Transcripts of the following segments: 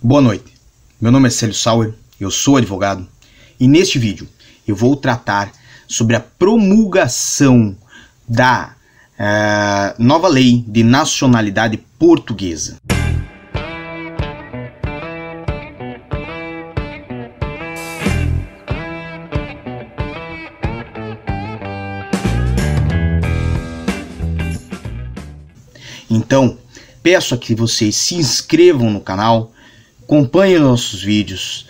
Boa noite, meu nome é Célio Sauer, eu sou advogado e neste vídeo eu vou tratar sobre a promulgação da uh, nova lei de nacionalidade portuguesa. Então, peço a que vocês se inscrevam no canal, acompanhem nossos vídeos,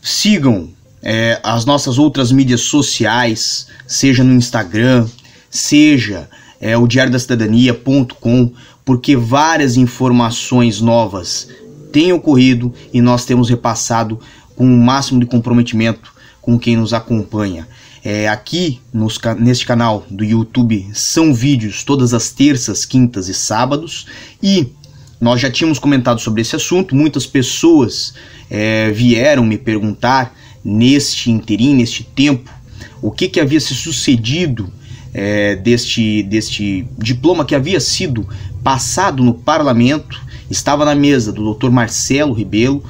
sigam é, as nossas outras mídias sociais, seja no Instagram, seja é, o diário da cidadania.com, porque várias informações novas têm ocorrido e nós temos repassado com o máximo de comprometimento com quem nos acompanha. É, aqui nos, neste canal do YouTube são vídeos todas as terças, quintas e sábados e nós já tínhamos comentado sobre esse assunto, muitas pessoas é, vieram me perguntar neste interim, neste tempo, o que, que havia se sucedido é, deste, deste diploma que havia sido passado no parlamento, estava na mesa do Dr. Marcelo Ribelo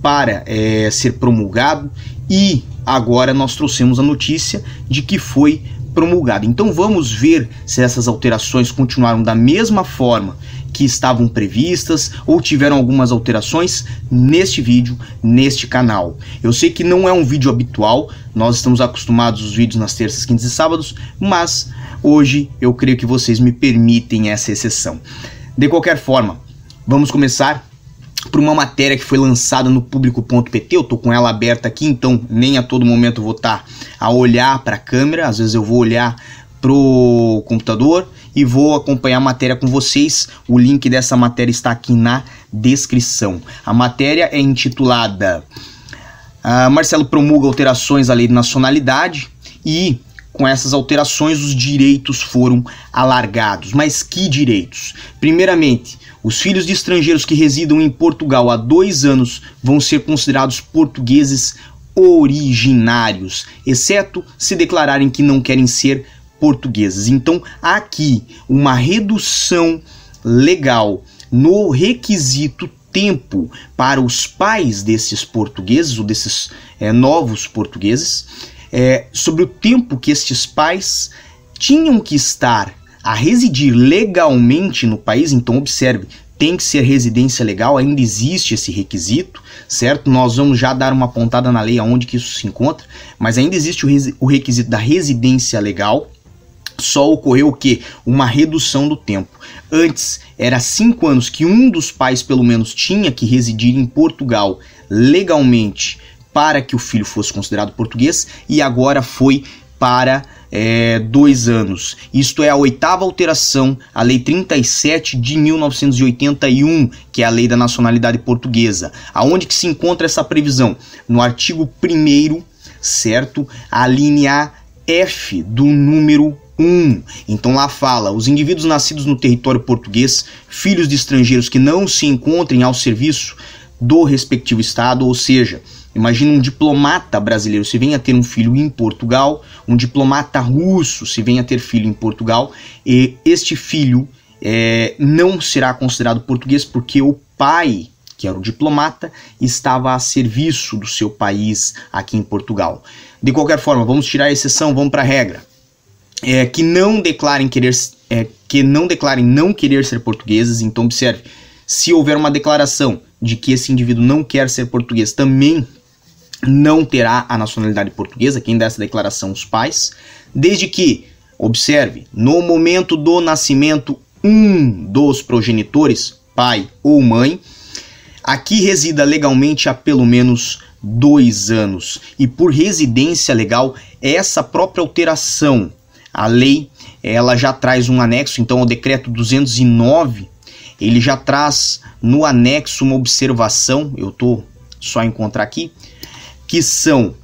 para é, ser promulgado e agora nós trouxemos a notícia de que foi promulgado. Então vamos ver se essas alterações continuaram da mesma forma que estavam previstas ou tiveram algumas alterações neste vídeo, neste canal. Eu sei que não é um vídeo habitual, nós estamos acostumados aos vídeos nas terças, quintas e sábados, mas hoje eu creio que vocês me permitem essa exceção. De qualquer forma, vamos começar por uma matéria que foi lançada no público.pt. Eu tô com ela aberta aqui, então nem a todo momento vou estar tá a olhar para a câmera, às vezes eu vou olhar pro computador e vou acompanhar a matéria com vocês. O link dessa matéria está aqui na descrição. A matéria é intitulada uh, Marcelo promulga alterações à lei de nacionalidade e com essas alterações os direitos foram alargados. Mas que direitos? Primeiramente, os filhos de estrangeiros que residam em Portugal há dois anos vão ser considerados portugueses originários, exceto se declararem que não querem ser portugueses. Então, há aqui uma redução legal no requisito tempo para os pais desses portugueses ou desses é, novos portugueses é, sobre o tempo que estes pais tinham que estar a residir legalmente no país. Então, observe, tem que ser residência legal, ainda existe esse requisito, certo? Nós vamos já dar uma pontada na lei aonde que isso se encontra, mas ainda existe o, o requisito da residência legal só ocorreu o que? Uma redução do tempo. Antes era cinco anos que um dos pais, pelo menos, tinha que residir em Portugal legalmente para que o filho fosse considerado português, e agora foi para é, dois anos. Isto é a oitava alteração à Lei 37 de 1981, que é a Lei da Nacionalidade Portuguesa. Aonde que se encontra essa previsão? No artigo 1 certo? A linha F do número 1. Então lá fala: os indivíduos nascidos no território português, filhos de estrangeiros que não se encontrem ao serviço do respectivo estado, ou seja, imagina um diplomata brasileiro se venha ter um filho em Portugal, um diplomata russo se venha ter filho em Portugal, e este filho é, não será considerado português porque o pai que era o diplomata, estava a serviço do seu país aqui em Portugal. De qualquer forma, vamos tirar a exceção, vamos para a regra é, que não declarem querer é, que não declarem não querer ser portugueses. Então observe, se houver uma declaração de que esse indivíduo não quer ser português, também não terá a nacionalidade portuguesa. Quem dá essa declaração os pais, desde que observe no momento do nascimento um dos progenitores, pai ou mãe, aqui resida legalmente há pelo menos dois anos e por residência legal essa própria alteração a lei ela já traz um anexo, então o decreto 209 ele já traz no anexo uma observação, eu estou só a encontrar aqui, que são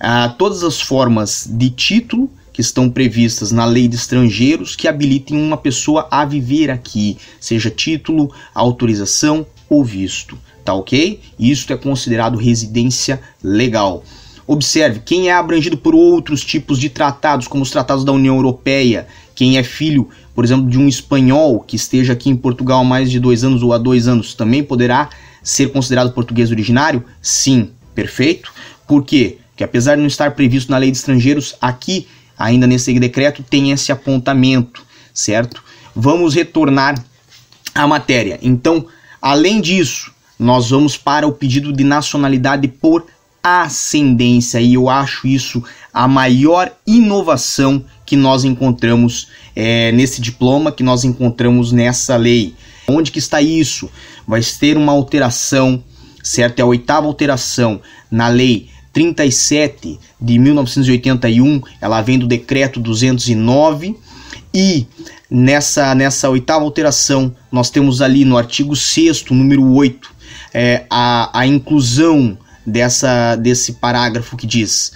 ah, todas as formas de título que estão previstas na lei de estrangeiros que habilitem uma pessoa a viver aqui, seja título, autorização ou visto, tá ok? Isso é considerado residência legal. Observe, quem é abrangido por outros tipos de tratados, como os tratados da União Europeia, quem é filho, por exemplo, de um espanhol que esteja aqui em Portugal há mais de dois anos ou há dois anos, também poderá ser considerado português originário? Sim, perfeito. Por quê? Porque apesar de não estar previsto na lei de estrangeiros, aqui, ainda nesse decreto, tem esse apontamento, certo? Vamos retornar à matéria. Então, além disso, nós vamos para o pedido de nacionalidade por ascendência, e eu acho isso a maior inovação que nós encontramos é, nesse diploma, que nós encontramos nessa lei. Onde que está isso? Vai ter uma alteração, certo? É a oitava alteração na lei 37 de 1981, ela vem do decreto 209 e nessa nessa oitava alteração nós temos ali no artigo 6 número 8, é, a, a inclusão dessa desse parágrafo que diz: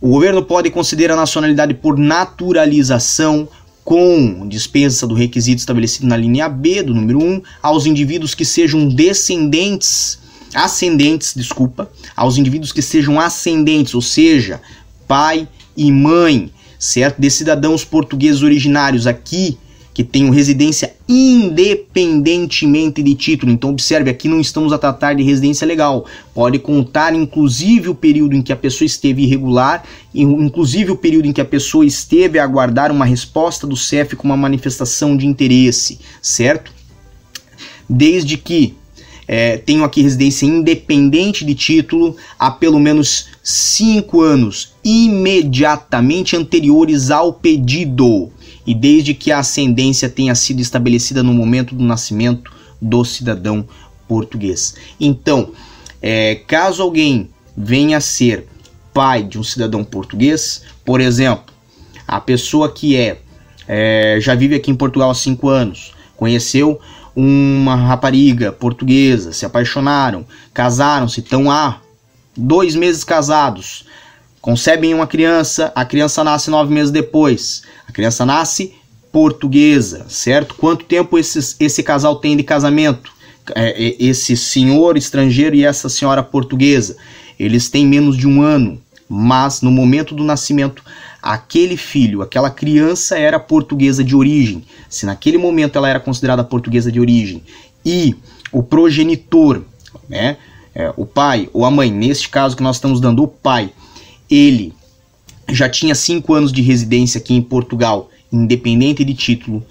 o governo pode considerar a nacionalidade por naturalização com dispensa do requisito estabelecido na linha B do número 1 aos indivíduos que sejam descendentes, ascendentes, desculpa, aos indivíduos que sejam ascendentes, ou seja, pai e mãe, certo? De cidadãos portugueses originários aqui que tenham residência independentemente de título. Então, observe, aqui não estamos a tratar de residência legal. Pode contar, inclusive, o período em que a pessoa esteve irregular, inclusive o período em que a pessoa esteve a aguardar uma resposta do CEF com uma manifestação de interesse, certo? Desde que é, aqui residência independente de título há pelo menos cinco anos imediatamente anteriores ao pedido e desde que a ascendência tenha sido estabelecida no momento do nascimento do cidadão português. Então, é, caso alguém venha a ser pai de um cidadão português, por exemplo, a pessoa que é, é já vive aqui em Portugal há cinco anos, conheceu uma rapariga portuguesa, se apaixonaram, casaram-se, estão há dois meses casados, concebem uma criança, a criança nasce nove meses depois. A criança nasce portuguesa, certo? Quanto tempo esse, esse casal tem de casamento? É, esse senhor estrangeiro e essa senhora portuguesa. Eles têm menos de um ano, mas no momento do nascimento, aquele filho, aquela criança era portuguesa de origem. Se naquele momento ela era considerada portuguesa de origem e o progenitor, né, é, o pai ou a mãe, neste caso que nós estamos dando o pai, ele já tinha cinco anos de residência aqui em Portugal, independente de título.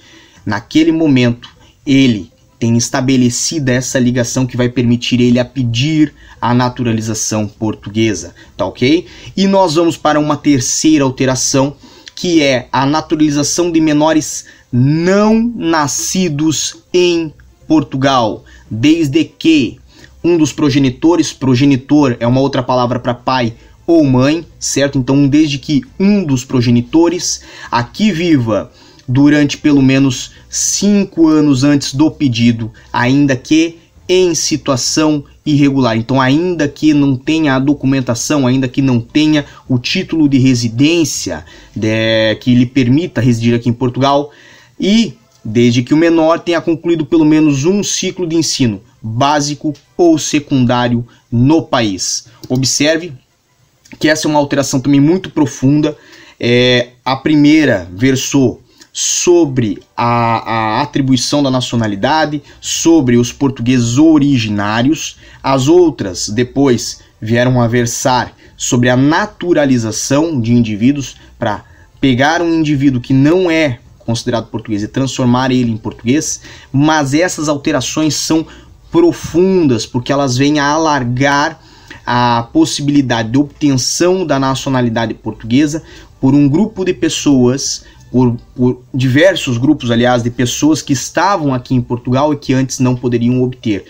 Naquele momento, ele tem estabelecida essa ligação que vai permitir ele a pedir a naturalização portuguesa, tá ok? E nós vamos para uma terceira alteração, que é a naturalização de menores não nascidos em Portugal, desde que um dos progenitores, progenitor é uma outra palavra para pai ou mãe, certo? Então, desde que um dos progenitores aqui viva durante pelo menos cinco anos antes do pedido, ainda que em situação irregular. Então, ainda que não tenha a documentação, ainda que não tenha o título de residência de, que lhe permita residir aqui em Portugal, e desde que o menor tenha concluído pelo menos um ciclo de ensino básico ou secundário no país. Observe que essa é uma alteração também muito profunda. É, a primeira versou sobre a, a, atribuição da nacionalidade, sobre os portugueses originários. As outras, depois, vieram a versar sobre a naturalização de indivíduos para pegar um indivíduo que não é considerado português e transformar ele em português, mas essas alterações são profundas porque elas vêm a alargar a possibilidade de obtenção da nacionalidade portuguesa por um grupo de pessoas, por, por, diversos grupos, aliás, de pessoas que estavam aqui em Portugal e que antes não poderiam obter.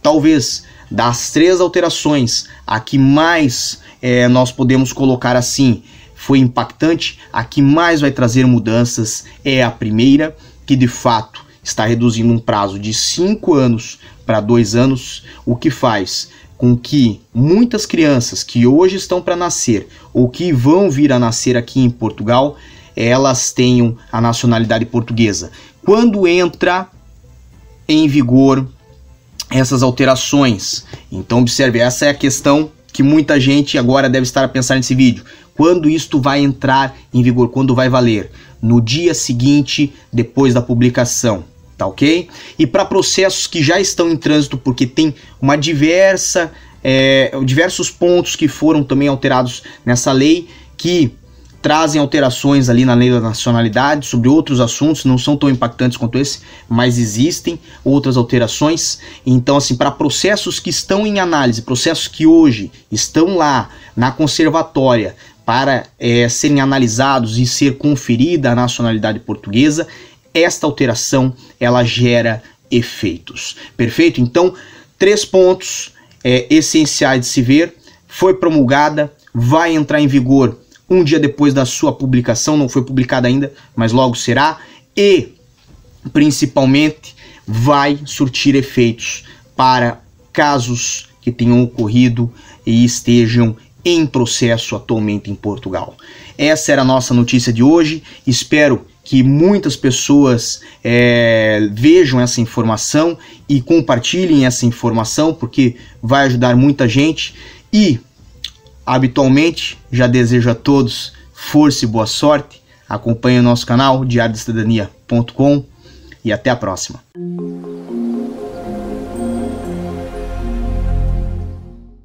Talvez das três alterações, a que mais é, nós podemos colocar assim foi impactante, a que mais vai trazer mudanças é a primeira, que de fato está reduzindo um prazo de cinco anos para dois anos, o que faz com que muitas crianças que hoje estão para nascer ou que vão vir a nascer aqui em Portugal, elas tenham a nacionalidade portuguesa. Quando entra em vigor essas alterações? Então observe, essa é a questão que muita gente agora deve estar a pensar nesse vídeo. Quando isto vai entrar em vigor? Quando vai valer? No dia seguinte, depois da publicação, tá ok? E para processos que já estão em trânsito, porque tem uma diversa, é, diversos pontos que foram também alterados nessa lei, que trazem alterações ali na lei da nacionalidade sobre outros assuntos, não são tão impactantes quanto esse, mas existem outras alterações. Então, assim, para processos que estão em análise, processos que hoje estão lá na conservatória para é, serem analisados e ser conferida a nacionalidade portuguesa, esta alteração ela gera efeitos. Perfeito? Então, três pontos é, essenciais de se ver. Foi promulgada, vai entrar em vigor um dia depois da sua publicação, não foi publicada ainda, mas logo será, e principalmente vai surtir efeitos para casos que tenham ocorrido e estejam em processo atualmente em Portugal. Essa era a nossa notícia de hoje. Espero que muitas pessoas é, vejam essa informação e compartilhem essa informação, porque vai ajudar muita gente. E Habitualmente, já desejo a todos força e boa sorte. Acompanhe o nosso canal diariodecidadania.com e até a próxima.